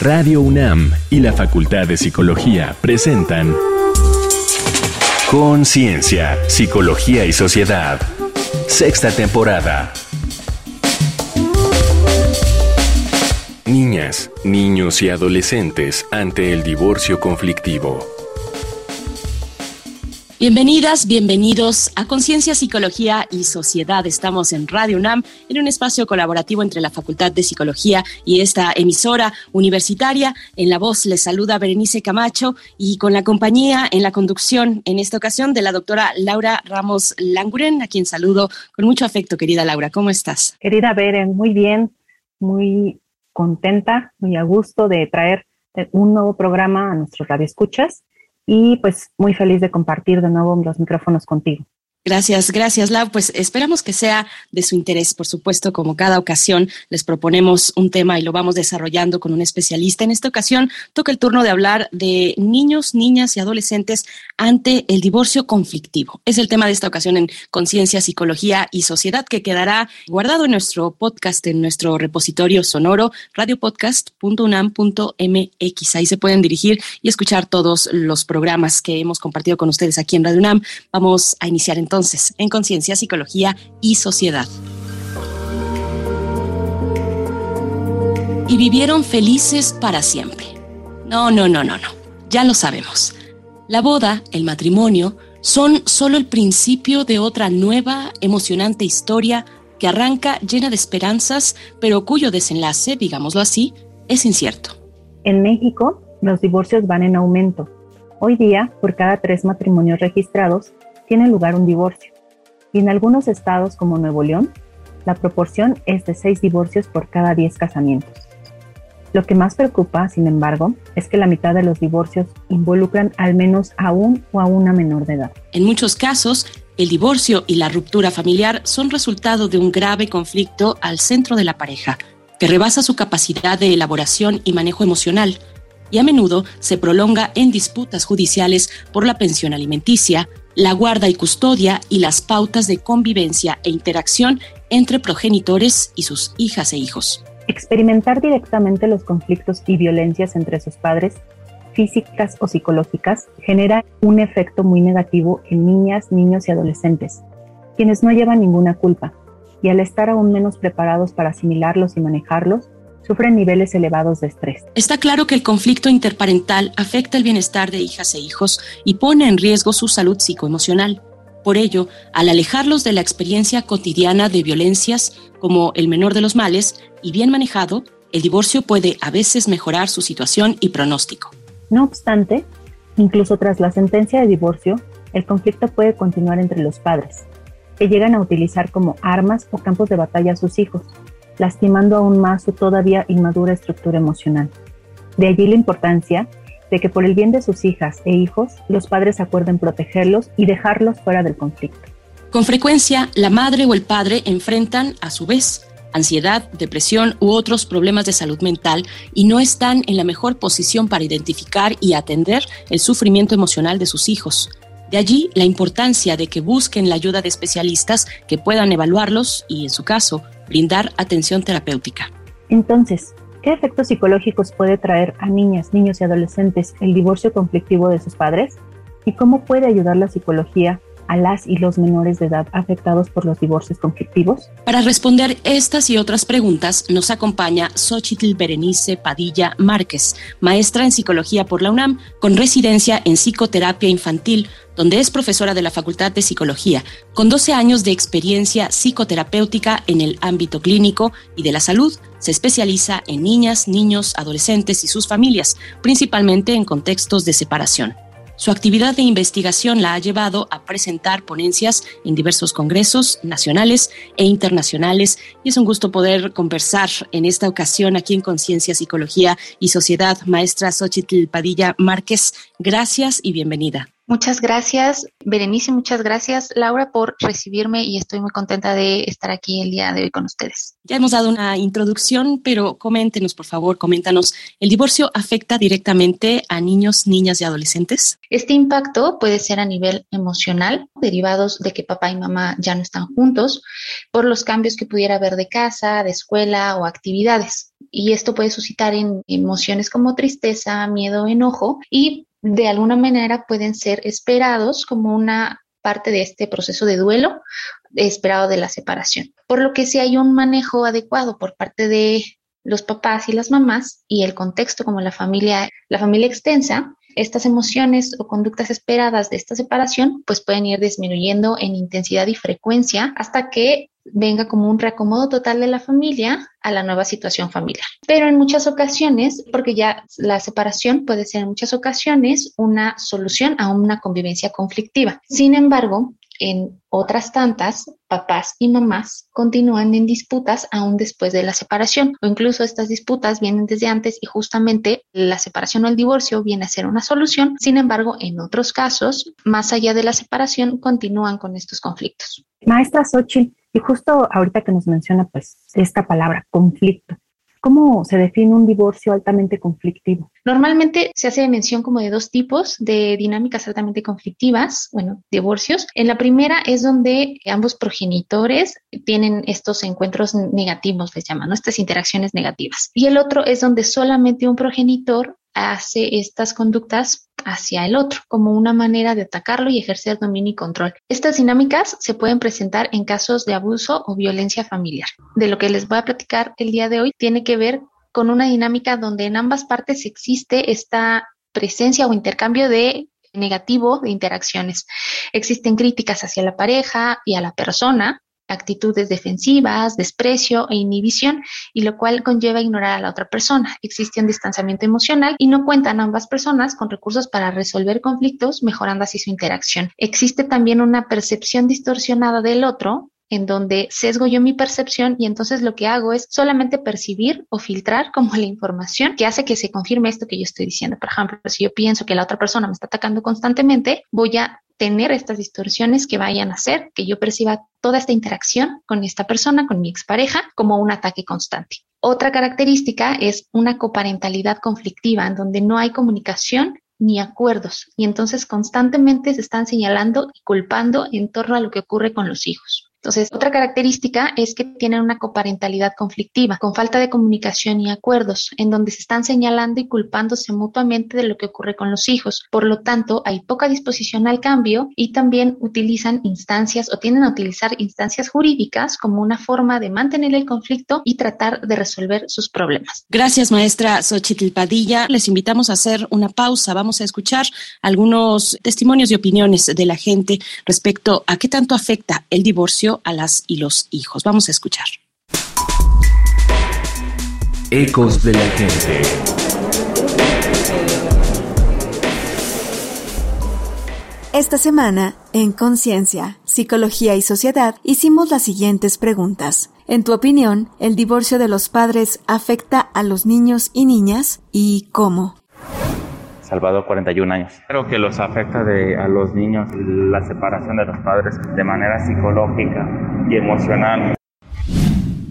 Radio UNAM y la Facultad de Psicología presentan Conciencia, Psicología y Sociedad. Sexta temporada. Niñas, niños y adolescentes ante el divorcio conflictivo. Bienvenidas, bienvenidos a Conciencia, Psicología y Sociedad. Estamos en Radio UNAM, en un espacio colaborativo entre la Facultad de Psicología y esta emisora universitaria. En la voz les saluda Berenice Camacho y con la compañía en la conducción en esta ocasión de la doctora Laura Ramos Languren, a quien saludo con mucho afecto, querida Laura. ¿Cómo estás? Querida Beren, muy bien, muy contenta, muy a gusto de traer un nuevo programa a nuestros radioescuchas y pues muy feliz de compartir de nuevo los micrófonos contigo. Gracias, gracias, Lau. Pues esperamos que sea de su interés. Por supuesto, como cada ocasión, les proponemos un tema y lo vamos desarrollando con un especialista. En esta ocasión toca el turno de hablar de niños, niñas y adolescentes ante el divorcio conflictivo. Es el tema de esta ocasión en Conciencia, Psicología y Sociedad que quedará guardado en nuestro podcast, en nuestro repositorio sonoro, radiopodcast.unam.mx. Ahí se pueden dirigir y escuchar todos los programas que hemos compartido con ustedes aquí en Radio UNAM. Vamos a iniciar en entonces en Conciencia, Psicología y Sociedad. Y vivieron felices para siempre. No, no, no, no, no. Ya lo sabemos. La boda, el matrimonio, son solo el principio de otra nueva, emocionante historia que arranca llena de esperanzas, pero cuyo desenlace, digámoslo así, es incierto. En México, los divorcios van en aumento. Hoy día, por cada tres matrimonios registrados, tiene lugar un divorcio. Y en algunos estados como Nuevo León, la proporción es de seis divorcios por cada diez casamientos. Lo que más preocupa, sin embargo, es que la mitad de los divorcios involucran al menos a un o a una menor de edad. En muchos casos, el divorcio y la ruptura familiar son resultado de un grave conflicto al centro de la pareja, que rebasa su capacidad de elaboración y manejo emocional, y a menudo se prolonga en disputas judiciales por la pensión alimenticia, la guarda y custodia y las pautas de convivencia e interacción entre progenitores y sus hijas e hijos. Experimentar directamente los conflictos y violencias entre sus padres, físicas o psicológicas, genera un efecto muy negativo en niñas, niños y adolescentes, quienes no llevan ninguna culpa, y al estar aún menos preparados para asimilarlos y manejarlos, sufren niveles elevados de estrés. Está claro que el conflicto interparental afecta el bienestar de hijas e hijos y pone en riesgo su salud psicoemocional. Por ello, al alejarlos de la experiencia cotidiana de violencias como el menor de los males y bien manejado, el divorcio puede a veces mejorar su situación y pronóstico. No obstante, incluso tras la sentencia de divorcio, el conflicto puede continuar entre los padres, que llegan a utilizar como armas o campos de batalla a sus hijos, lastimando aún más su todavía inmadura estructura emocional. De allí la importancia de que por el bien de sus hijas e hijos, los padres acuerden protegerlos y dejarlos fuera del conflicto. Con frecuencia, la madre o el padre enfrentan, a su vez, ansiedad, depresión u otros problemas de salud mental y no están en la mejor posición para identificar y atender el sufrimiento emocional de sus hijos. De allí la importancia de que busquen la ayuda de especialistas que puedan evaluarlos y, en su caso, brindar atención terapéutica. Entonces, ¿qué efectos psicológicos puede traer a niñas, niños y adolescentes el divorcio conflictivo de sus padres? ¿Y cómo puede ayudar la psicología a las y los menores de edad afectados por los divorcios conflictivos? Para responder estas y otras preguntas nos acompaña Xochitl Berenice Padilla Márquez, maestra en psicología por la UNAM, con residencia en psicoterapia infantil, donde es profesora de la Facultad de Psicología, con 12 años de experiencia psicoterapéutica en el ámbito clínico y de la salud. Se especializa en niñas, niños, adolescentes y sus familias, principalmente en contextos de separación. Su actividad de investigación la ha llevado a presentar ponencias en diversos congresos nacionales e internacionales y es un gusto poder conversar en esta ocasión aquí en Conciencia, Psicología y Sociedad. Maestra Xochitl Padilla Márquez, gracias y bienvenida. Muchas gracias, Berenice, muchas gracias, Laura, por recibirme y estoy muy contenta de estar aquí el día de hoy con ustedes. Ya hemos dado una introducción, pero coméntenos, por favor, coméntanos, ¿el divorcio afecta directamente a niños, niñas y adolescentes? Este impacto puede ser a nivel emocional, derivados de que papá y mamá ya no están juntos, por los cambios que pudiera haber de casa, de escuela o actividades. y esto puede suscitar en emociones como tristeza, miedo, enojo y de alguna manera pueden ser esperados como una parte de este proceso de duelo esperado de la separación. Por lo que si hay un manejo adecuado por parte de los papás y las mamás y el contexto como la familia, la familia extensa, estas emociones o conductas esperadas de esta separación pues pueden ir disminuyendo en intensidad y frecuencia hasta que venga como un reacomodo total de la familia a la nueva situación familiar. Pero en muchas ocasiones, porque ya la separación puede ser en muchas ocasiones una solución a una convivencia conflictiva. Sin embargo, en otras tantas, papás y mamás continúan en disputas aún después de la separación o incluso estas disputas vienen desde antes y justamente la separación o el divorcio viene a ser una solución. Sin embargo, en otros casos, más allá de la separación, continúan con estos conflictos. Maestra Xochitl, y justo ahorita que nos menciona pues esta palabra, conflicto, ¿Cómo se define un divorcio altamente conflictivo? Normalmente se hace mención como de dos tipos de dinámicas altamente conflictivas, bueno, divorcios. En la primera es donde ambos progenitores tienen estos encuentros negativos, les llaman, estas interacciones negativas. Y el otro es donde solamente un progenitor hace estas conductas hacia el otro, como una manera de atacarlo y ejercer dominio y control. Estas dinámicas se pueden presentar en casos de abuso o violencia familiar. De lo que les voy a platicar el día de hoy tiene que ver con una dinámica donde en ambas partes existe esta presencia o intercambio de negativo de interacciones. Existen críticas hacia la pareja y a la persona, actitudes defensivas, desprecio e inhibición, y lo cual conlleva ignorar a la otra persona. Existe un distanciamiento emocional y no cuentan ambas personas con recursos para resolver conflictos, mejorando así su interacción. Existe también una percepción distorsionada del otro, en donde sesgo yo mi percepción y entonces lo que hago es solamente percibir o filtrar como la información que hace que se confirme esto que yo estoy diciendo. Por ejemplo, si yo pienso que la otra persona me está atacando constantemente, voy a tener estas distorsiones que vayan a hacer que yo perciba toda esta interacción con esta persona, con mi expareja, como un ataque constante. Otra característica es una coparentalidad conflictiva, en donde no hay comunicación ni acuerdos, y entonces constantemente se están señalando y culpando en torno a lo que ocurre con los hijos. Entonces, otra característica es que tienen una coparentalidad conflictiva, con falta de comunicación y acuerdos, en donde se están señalando y culpándose mutuamente de lo que ocurre con los hijos. Por lo tanto, hay poca disposición al cambio y también utilizan instancias o tienden a utilizar instancias jurídicas como una forma de mantener el conflicto y tratar de resolver sus problemas. Gracias, maestra Xochitl Padilla. Les invitamos a hacer una pausa. Vamos a escuchar algunos testimonios y opiniones de la gente respecto a qué tanto afecta el divorcio a las y los hijos. Vamos a escuchar. Ecos de la gente. Esta semana, en Conciencia, Psicología y Sociedad, hicimos las siguientes preguntas. En tu opinión, ¿el divorcio de los padres afecta a los niños y niñas? ¿Y cómo? Salvador, 41 años. Creo que los afecta de, a los niños la separación de los padres de manera psicológica y emocional.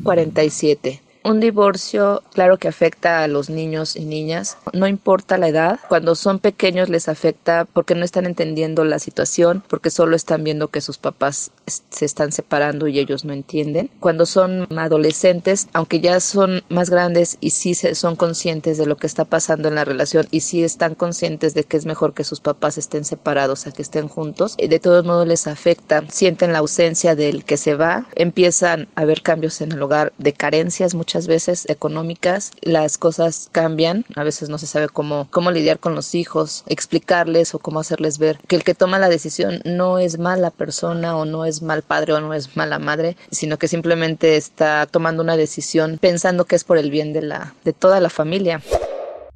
47. Un divorcio, claro que afecta a los niños y niñas, no importa la edad. Cuando son pequeños les afecta porque no están entendiendo la situación, porque solo están viendo que sus papás se están separando y ellos no entienden. Cuando son adolescentes, aunque ya son más grandes y sí son conscientes de lo que está pasando en la relación y sí están conscientes de que es mejor que sus papás estén separados a que estén juntos, eh, de todos modos les afecta, sienten la ausencia del que se va, empiezan a haber cambios en el hogar de carencias muchas veces económicas, las cosas cambian, a veces no se sabe cómo, cómo lidiar con los hijos, explicarles o cómo hacerles ver que el que toma la decisión no es mala persona o no es mal padre o no es mala madre, sino que simplemente está tomando una decisión pensando que es por el bien de, la, de toda la familia.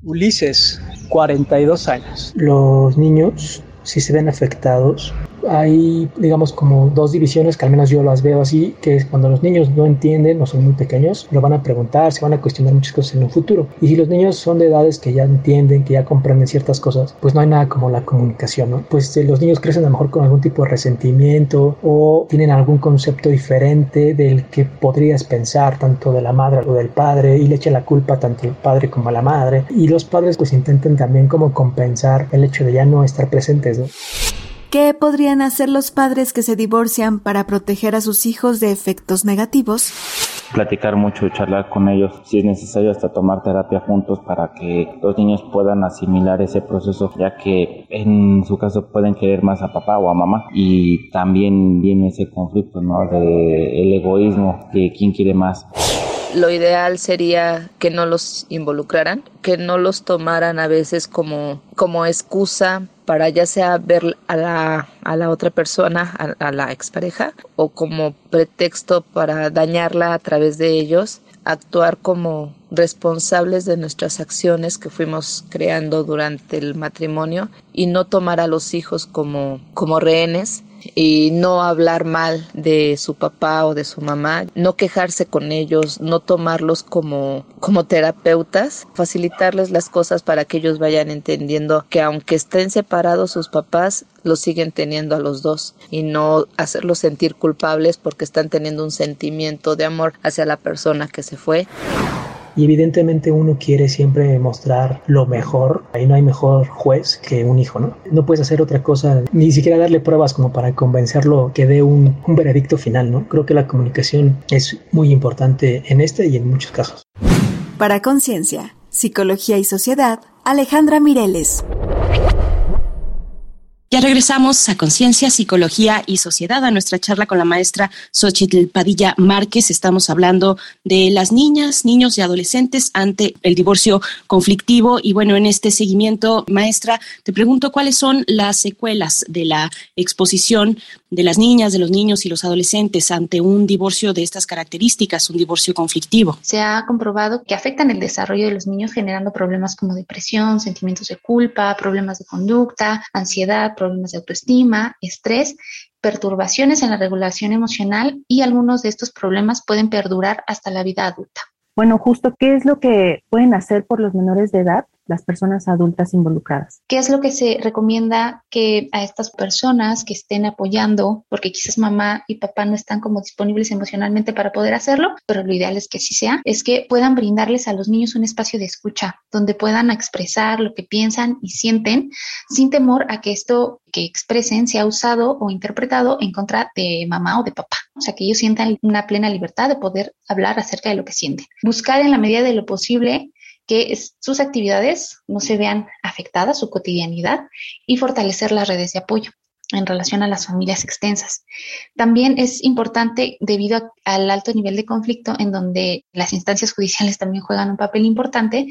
Ulises, 42 años. Los niños si se ven afectados. Hay, digamos, como dos divisiones que al menos yo las veo así, que es cuando los niños no entienden o son muy pequeños, lo van a preguntar, se van a cuestionar muchas cosas en un futuro. Y si los niños son de edades que ya entienden, que ya comprenden ciertas cosas, pues no hay nada como la comunicación, ¿no? Pues eh, los niños crecen a lo mejor con algún tipo de resentimiento o tienen algún concepto diferente del que podrías pensar tanto de la madre o del padre y le echan la culpa tanto al padre como a la madre. Y los padres pues intentan también como compensar el hecho de ya no estar presentes ¿Qué podrían hacer los padres que se divorcian para proteger a sus hijos de efectos negativos? platicar mucho, charlar con ellos, si es necesario hasta tomar terapia juntos para que los niños puedan asimilar ese proceso, ya que en su caso pueden querer más a papá o a mamá y también viene ese conflicto, ¿no? De el egoísmo, de quién quiere más lo ideal sería que no los involucraran, que no los tomaran a veces como, como excusa para ya sea ver a la, a la otra persona, a, a la expareja, o como pretexto para dañarla a través de ellos, actuar como responsables de nuestras acciones que fuimos creando durante el matrimonio y no tomar a los hijos como, como rehenes y no hablar mal de su papá o de su mamá, no quejarse con ellos, no tomarlos como, como terapeutas, facilitarles las cosas para que ellos vayan entendiendo que aunque estén separados sus papás, los siguen teniendo a los dos y no hacerlos sentir culpables porque están teniendo un sentimiento de amor hacia la persona que se fue. Y evidentemente uno quiere siempre mostrar lo mejor. Ahí no hay mejor juez que un hijo, ¿no? No puedes hacer otra cosa, ni siquiera darle pruebas como para convencerlo que dé un, un veredicto final, ¿no? Creo que la comunicación es muy importante en este y en muchos casos. Para Conciencia, Psicología y Sociedad, Alejandra Mireles. Ya regresamos a Conciencia, Psicología y Sociedad, a nuestra charla con la maestra Xochitl Padilla Márquez. Estamos hablando de las niñas, niños y adolescentes ante el divorcio conflictivo. Y bueno, en este seguimiento, maestra, te pregunto cuáles son las secuelas de la exposición de las niñas, de los niños y los adolescentes ante un divorcio de estas características, un divorcio conflictivo. Se ha comprobado que afectan el desarrollo de los niños generando problemas como depresión, sentimientos de culpa, problemas de conducta, ansiedad, problemas de autoestima, estrés, perturbaciones en la regulación emocional y algunos de estos problemas pueden perdurar hasta la vida adulta. Bueno, justo, ¿qué es lo que pueden hacer por los menores de edad las personas adultas involucradas. ¿Qué es lo que se recomienda que a estas personas que estén apoyando, porque quizás mamá y papá no están como disponibles emocionalmente para poder hacerlo, pero lo ideal es que sí sea, es que puedan brindarles a los niños un espacio de escucha donde puedan expresar lo que piensan y sienten sin temor a que esto que expresen sea usado o interpretado en contra de mamá o de papá. O sea, que ellos sientan una plena libertad de poder hablar acerca de lo que sienten. Buscar en la medida de lo posible que sus actividades no se vean afectadas, su cotidianidad, y fortalecer las redes de apoyo en relación a las familias extensas. También es importante, debido al alto nivel de conflicto, en donde las instancias judiciales también juegan un papel importante,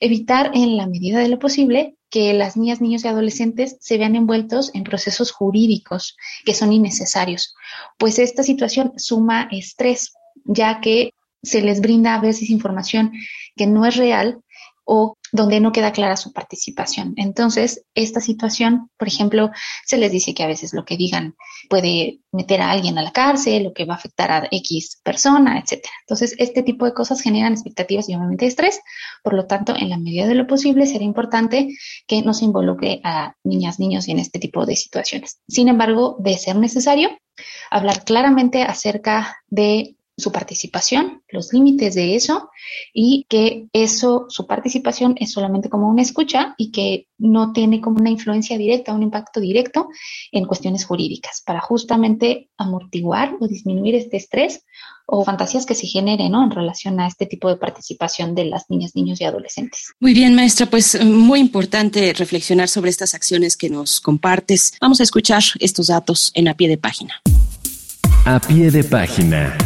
evitar en la medida de lo posible que las niñas, niños y adolescentes se vean envueltos en procesos jurídicos que son innecesarios, pues esta situación suma estrés, ya que se les brinda a veces información que no es real o donde no queda clara su participación. Entonces, esta situación, por ejemplo, se les dice que a veces lo que digan puede meter a alguien a la cárcel o que va a afectar a X persona, etc. Entonces, este tipo de cosas generan expectativas y obviamente estrés. Por lo tanto, en la medida de lo posible, sería importante que no se involucre a niñas, niños en este tipo de situaciones. Sin embargo, de ser necesario, hablar claramente acerca de su participación, los límites de eso y que eso, su participación es solamente como una escucha y que no tiene como una influencia directa, un impacto directo en cuestiones jurídicas para justamente amortiguar o disminuir este estrés o fantasías que se generen ¿no? en relación a este tipo de participación de las niñas, niños y adolescentes. Muy bien, maestra, pues muy importante reflexionar sobre estas acciones que nos compartes. Vamos a escuchar estos datos en a pie de página. A pie de página.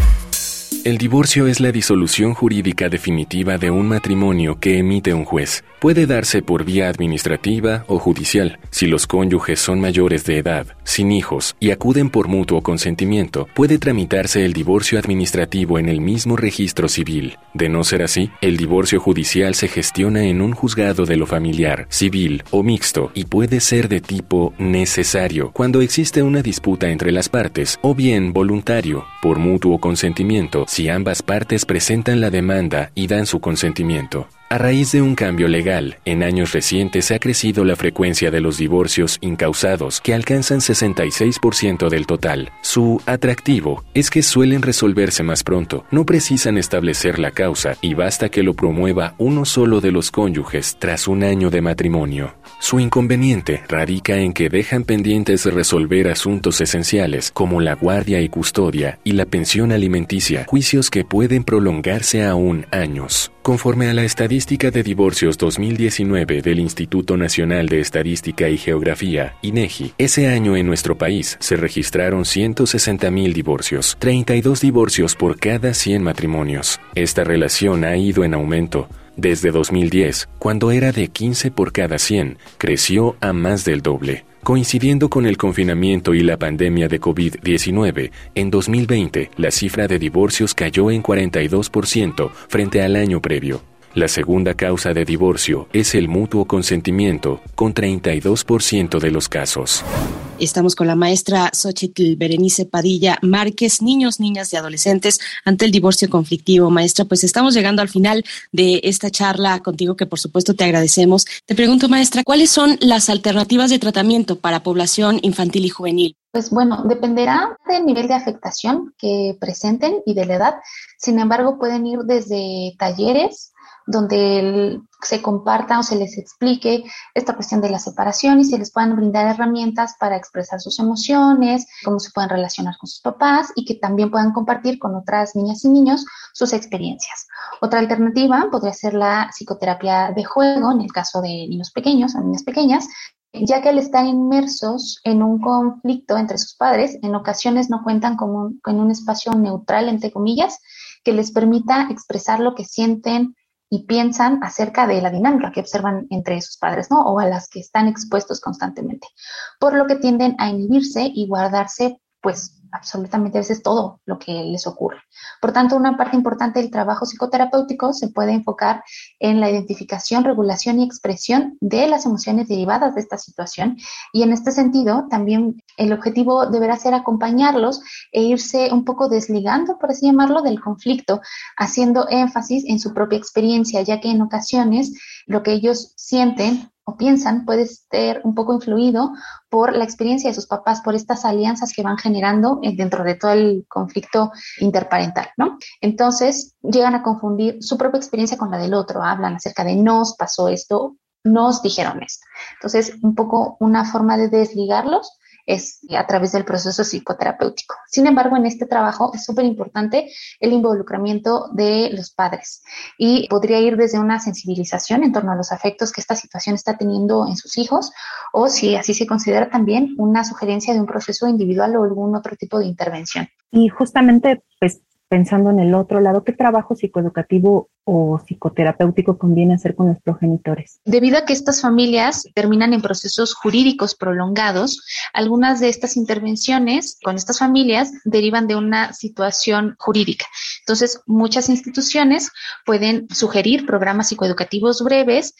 El divorcio es la disolución jurídica definitiva de un matrimonio que emite un juez. Puede darse por vía administrativa o judicial. Si los cónyuges son mayores de edad, sin hijos y acuden por mutuo consentimiento, puede tramitarse el divorcio administrativo en el mismo registro civil. De no ser así, el divorcio judicial se gestiona en un juzgado de lo familiar, civil o mixto y puede ser de tipo necesario cuando existe una disputa entre las partes o bien voluntario, por mutuo consentimiento si ambas partes presentan la demanda y dan su consentimiento. A raíz de un cambio legal, en años recientes ha crecido la frecuencia de los divorcios incausados, que alcanzan 66% del total. Su atractivo es que suelen resolverse más pronto, no precisan establecer la causa y basta que lo promueva uno solo de los cónyuges tras un año de matrimonio. Su inconveniente radica en que dejan pendientes resolver asuntos esenciales como la guardia y custodia y la pensión alimenticia, juicios que pueden prolongarse aún años. Conforme a la estadística de divorcios 2019 del Instituto Nacional de Estadística y Geografía, INEGI, ese año en nuestro país se registraron 160.000 divorcios, 32 divorcios por cada 100 matrimonios. Esta relación ha ido en aumento. Desde 2010, cuando era de 15 por cada 100, creció a más del doble. Coincidiendo con el confinamiento y la pandemia de COVID-19, en 2020 la cifra de divorcios cayó en 42% frente al año previo. La segunda causa de divorcio es el mutuo consentimiento, con 32% de los casos. Estamos con la maestra Xochitl Berenice Padilla Márquez, niños, niñas y adolescentes ante el divorcio conflictivo. Maestra, pues estamos llegando al final de esta charla contigo, que por supuesto te agradecemos. Te pregunto, maestra, ¿cuáles son las alternativas de tratamiento para población infantil y juvenil? Pues bueno, dependerá del nivel de afectación que presenten y de la edad. Sin embargo, pueden ir desde talleres, donde se comparta o se les explique esta cuestión de la separación y se les puedan brindar herramientas para expresar sus emociones, cómo se pueden relacionar con sus papás y que también puedan compartir con otras niñas y niños sus experiencias. Otra alternativa podría ser la psicoterapia de juego en el caso de niños pequeños o niñas pequeñas, ya que al estar inmersos en un conflicto entre sus padres, en ocasiones no cuentan con con un espacio neutral, entre comillas, que les permita expresar lo que sienten, y piensan acerca de la dinámica que observan entre sus padres, ¿no? O a las que están expuestos constantemente. Por lo que tienden a inhibirse y guardarse, pues, absolutamente a veces todo lo que les ocurre. Por tanto, una parte importante del trabajo psicoterapéutico se puede enfocar en la identificación, regulación y expresión de las emociones derivadas de esta situación. Y en este sentido, también el objetivo deberá ser acompañarlos e irse un poco desligando, por así llamarlo, del conflicto, haciendo énfasis en su propia experiencia, ya que en ocasiones lo que ellos sienten o piensan puede ser un poco influido por la experiencia de sus papás, por estas alianzas que van generando dentro de todo el conflicto interparental, ¿no? Entonces llegan a confundir su propia experiencia con la del otro, hablan acerca de nos pasó esto, nos dijeron esto. Entonces, un poco una forma de desligarlos es a través del proceso psicoterapéutico. Sin embargo, en este trabajo es súper importante el involucramiento de los padres y podría ir desde una sensibilización en torno a los afectos que esta situación está teniendo en sus hijos o si así se considera también una sugerencia de un proceso individual o algún otro tipo de intervención. Y justamente, pues pensando en el otro lado, ¿qué trabajo psicoeducativo o psicoterapéutico conviene hacer con los progenitores? Debido a que estas familias terminan en procesos jurídicos prolongados, algunas de estas intervenciones con estas familias derivan de una situación jurídica. Entonces, muchas instituciones pueden sugerir programas psicoeducativos breves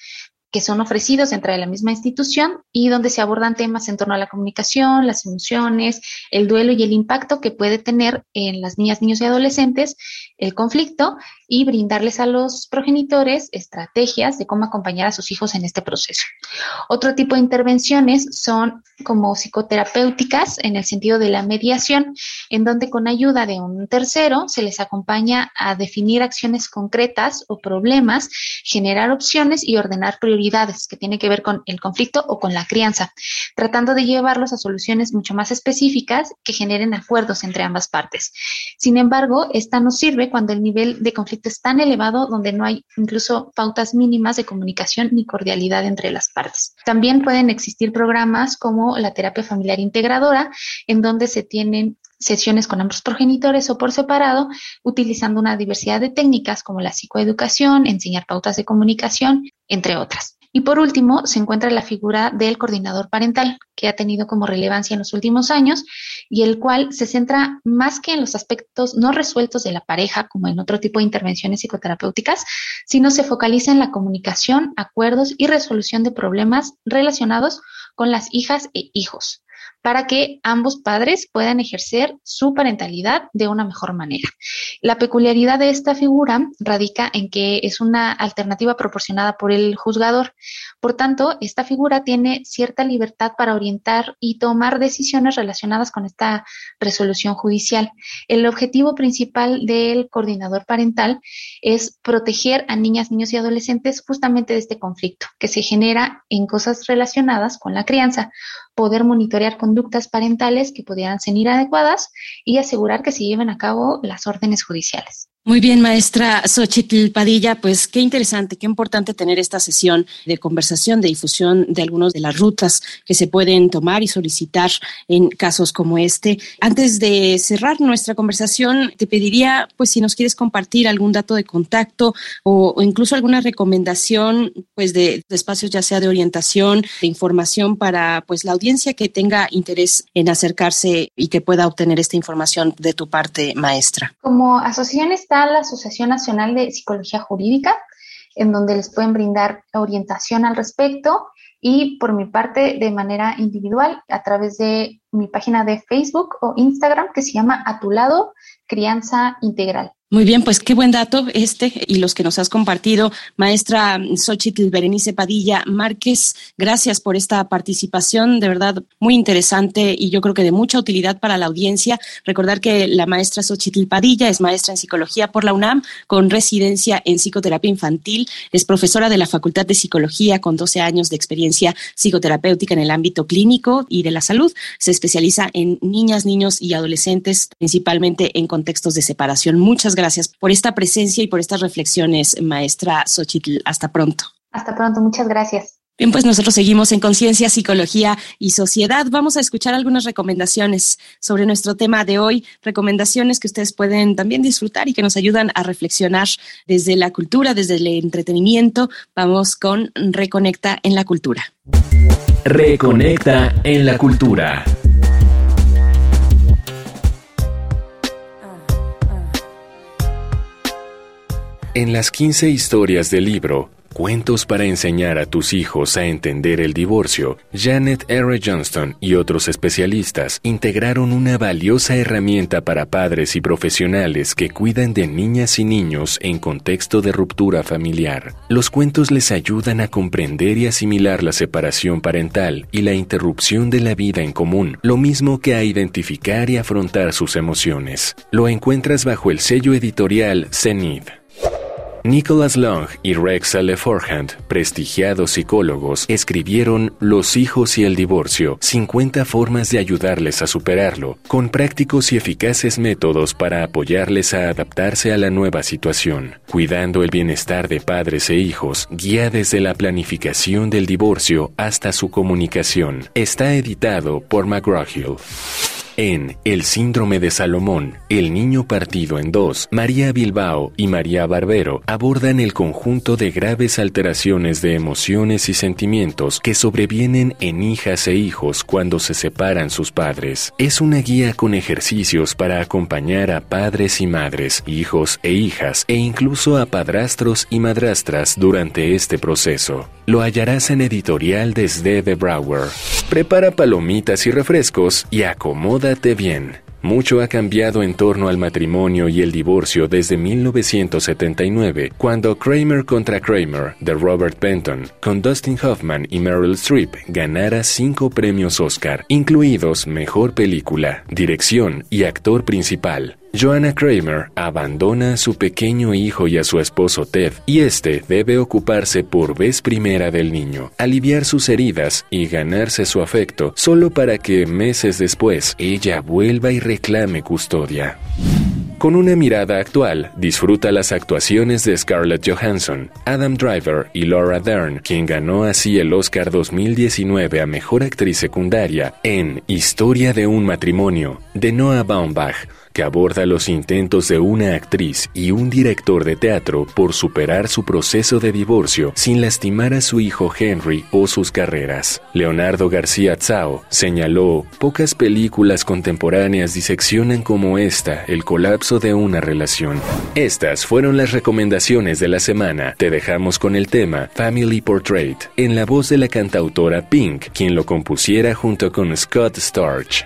que son ofrecidos dentro de la misma institución y donde se abordan temas en torno a la comunicación, las emociones, el duelo y el impacto que puede tener en las niñas, niños y adolescentes el conflicto y brindarles a los progenitores estrategias de cómo acompañar a sus hijos en este proceso. Otro tipo de intervenciones son como psicoterapéuticas en el sentido de la mediación, en donde con ayuda de un tercero se les acompaña a definir acciones concretas o problemas, generar opciones y ordenar prioridades que tienen que ver con el conflicto o con la crianza, tratando de llevarlos a soluciones mucho más específicas que generen acuerdos entre ambas partes. Sin embargo, esta no sirve cuando el nivel de conflicto es tan elevado donde no hay incluso pautas mínimas de comunicación ni cordialidad entre las partes. También pueden existir programas como la terapia familiar integradora, en donde se tienen sesiones con ambos progenitores o por separado, utilizando una diversidad de técnicas como la psicoeducación, enseñar pautas de comunicación, entre otras. Y por último, se encuentra la figura del coordinador parental, que ha tenido como relevancia en los últimos años y el cual se centra más que en los aspectos no resueltos de la pareja, como en otro tipo de intervenciones psicoterapéuticas, sino se focaliza en la comunicación, acuerdos y resolución de problemas relacionados con las hijas e hijos para que ambos padres puedan ejercer su parentalidad de una mejor manera. La peculiaridad de esta figura radica en que es una alternativa proporcionada por el juzgador. Por tanto, esta figura tiene cierta libertad para orientar y tomar decisiones relacionadas con esta resolución judicial. El objetivo principal del coordinador parental es proteger a niñas, niños y adolescentes justamente de este conflicto que se genera en cosas relacionadas con la crianza, poder monitorear conductas parentales que pudieran ser inadecuadas y asegurar que se lleven a cabo las órdenes judiciales. Muy bien, maestra Xochitl Padilla, pues qué interesante, qué importante tener esta sesión de conversación, de difusión de algunas de las rutas que se pueden tomar y solicitar en casos como este. Antes de cerrar nuestra conversación, te pediría, pues, si nos quieres compartir algún dato de contacto o, o incluso alguna recomendación, pues, de, de, espacios ya sea de orientación, de información para, pues, la audiencia que tenga interés en acercarse y que pueda obtener esta información de tu parte, maestra. Como asociación está la Asociación Nacional de Psicología Jurídica, en donde les pueden brindar orientación al respecto y por mi parte de manera individual a través de mi página de Facebook o Instagram que se llama A tu lado Crianza Integral. Muy bien, pues qué buen dato este y los que nos has compartido. Maestra Xochitl Berenice Padilla Márquez, gracias por esta participación, de verdad muy interesante y yo creo que de mucha utilidad para la audiencia. Recordar que la maestra Xochitl Padilla es maestra en psicología por la UNAM con residencia en psicoterapia infantil, es profesora de la Facultad de Psicología con 12 años de experiencia psicoterapéutica en el ámbito clínico y de la salud. Se especializa en niñas, niños y adolescentes, principalmente en contextos de separación. Muchas gracias por esta presencia y por estas reflexiones, maestra Xochitl. Hasta pronto. Hasta pronto, muchas gracias. Bien, pues nosotros seguimos en Conciencia, Psicología y Sociedad. Vamos a escuchar algunas recomendaciones sobre nuestro tema de hoy, recomendaciones que ustedes pueden también disfrutar y que nos ayudan a reflexionar desde la cultura, desde el entretenimiento. Vamos con Reconecta en la Cultura. Reconecta en la Cultura. En las 15 historias del libro, Cuentos para enseñar a tus hijos a entender el divorcio, Janet R. Johnston y otros especialistas integraron una valiosa herramienta para padres y profesionales que cuidan de niñas y niños en contexto de ruptura familiar. Los cuentos les ayudan a comprender y asimilar la separación parental y la interrupción de la vida en común, lo mismo que a identificar y afrontar sus emociones. Lo encuentras bajo el sello editorial Zenith. Nicholas Long y Rex Leforhand, prestigiados psicólogos, escribieron Los hijos y el divorcio, 50 formas de ayudarles a superarlo, con prácticos y eficaces métodos para apoyarles a adaptarse a la nueva situación, cuidando el bienestar de padres e hijos, guía desde la planificación del divorcio hasta su comunicación. Está editado por McGraw-Hill. En El síndrome de Salomón, El niño partido en dos, María Bilbao y María Barbero abordan el conjunto de graves alteraciones de emociones y sentimientos que sobrevienen en hijas e hijos cuando se separan sus padres. Es una guía con ejercicios para acompañar a padres y madres, hijos e hijas e incluso a padrastros y madrastras durante este proceso. Lo hallarás en editorial desde The Brower. Prepara palomitas y refrescos y acomoda bien. Mucho ha cambiado en torno al matrimonio y el divorcio desde 1979, cuando Kramer contra Kramer de Robert Benton, con Dustin Hoffman y Meryl Streep, ganara cinco premios Oscar, incluidos Mejor Película, Dirección y Actor Principal. Joanna Kramer abandona a su pequeño hijo y a su esposo Ted, y este debe ocuparse por vez primera del niño, aliviar sus heridas y ganarse su afecto, solo para que meses después ella vuelva y reclame custodia. Con una mirada actual, disfruta las actuaciones de Scarlett Johansson, Adam Driver y Laura Dern, quien ganó así el Oscar 2019 a Mejor Actriz Secundaria en Historia de un Matrimonio, de Noah Baumbach, que aborda los intentos de una actriz y un director de teatro por superar su proceso de divorcio sin lastimar a su hijo Henry o sus carreras. Leonardo García Tsao señaló, pocas películas contemporáneas diseccionan como esta el colapso de una relación. Estas fueron las recomendaciones de la semana. Te dejamos con el tema Family Portrait, en la voz de la cantautora Pink, quien lo compusiera junto con Scott Storch.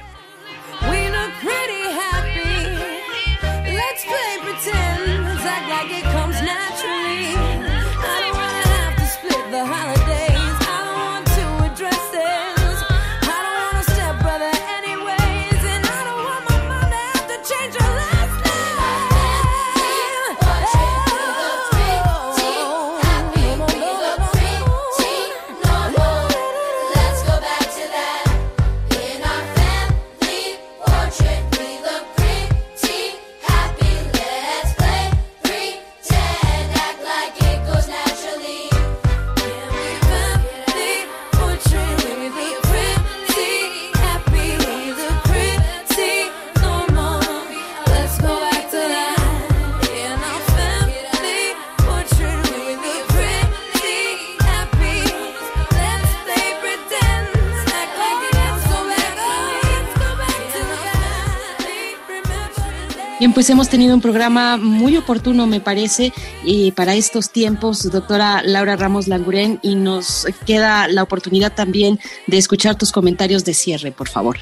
Bien, pues hemos tenido un programa muy oportuno, me parece, y para estos tiempos, doctora Laura Ramos Languren, y nos queda la oportunidad también de escuchar tus comentarios de cierre, por favor.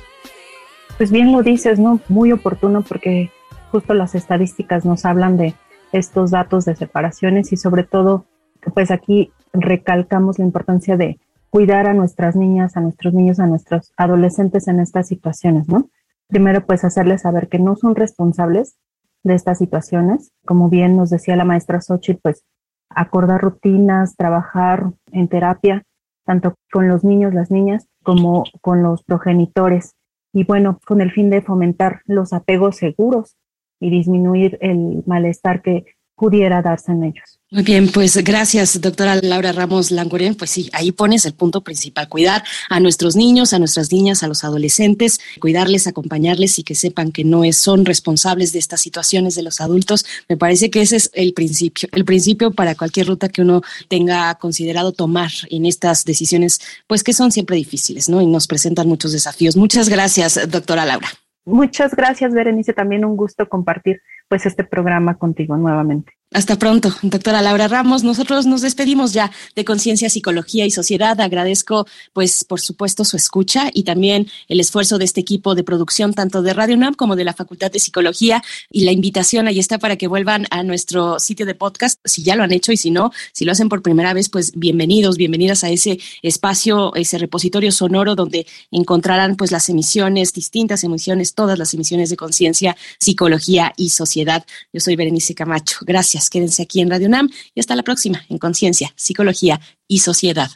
Pues bien lo dices, ¿no? Muy oportuno porque justo las estadísticas nos hablan de estos datos de separaciones y sobre todo, pues aquí recalcamos la importancia de cuidar a nuestras niñas, a nuestros niños, a nuestros adolescentes en estas situaciones, ¿no? Primero, pues hacerles saber que no son responsables de estas situaciones. Como bien nos decía la maestra Xochitl, pues acordar rutinas, trabajar en terapia, tanto con los niños, las niñas, como con los progenitores. Y bueno, con el fin de fomentar los apegos seguros y disminuir el malestar que pudiera darse en ellos. Muy bien, pues gracias, doctora Laura Ramos Langoren. Pues sí, ahí pones el punto principal, cuidar a nuestros niños, a nuestras niñas, a los adolescentes, cuidarles, acompañarles y que sepan que no son responsables de estas situaciones de los adultos. Me parece que ese es el principio, el principio para cualquier ruta que uno tenga considerado tomar en estas decisiones, pues que son siempre difíciles, ¿no? Y nos presentan muchos desafíos. Muchas gracias, doctora Laura. Muchas gracias, Berenice. También un gusto compartir pues este programa contigo nuevamente. Hasta pronto, doctora Laura Ramos. Nosotros nos despedimos ya de Conciencia, Psicología y Sociedad. Agradezco, pues, por supuesto, su escucha y también el esfuerzo de este equipo de producción, tanto de Radio UNAM como de la Facultad de Psicología. Y la invitación ahí está para que vuelvan a nuestro sitio de podcast, si ya lo han hecho y si no, si lo hacen por primera vez, pues bienvenidos, bienvenidas a ese espacio, ese repositorio sonoro donde encontrarán, pues, las emisiones, distintas emisiones, todas las emisiones de Conciencia, Psicología y Sociedad. Yo soy Berenice Camacho. Quédense aquí en Radio UNAM y hasta la próxima en Conciencia, Psicología y Sociedad.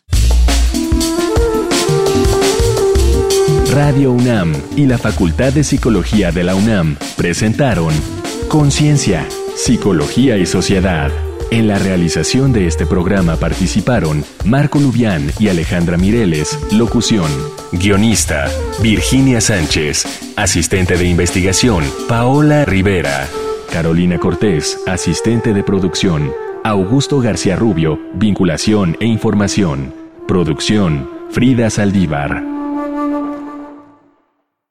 Radio UNAM y la Facultad de Psicología de la UNAM presentaron Conciencia, Psicología y Sociedad. En la realización de este programa participaron Marco Lubián y Alejandra Mireles, locución. Guionista, Virginia Sánchez. Asistente de investigación, Paola Rivera. Carolina Cortés, asistente de producción. Augusto García Rubio, vinculación e información. Producción, Frida Saldívar.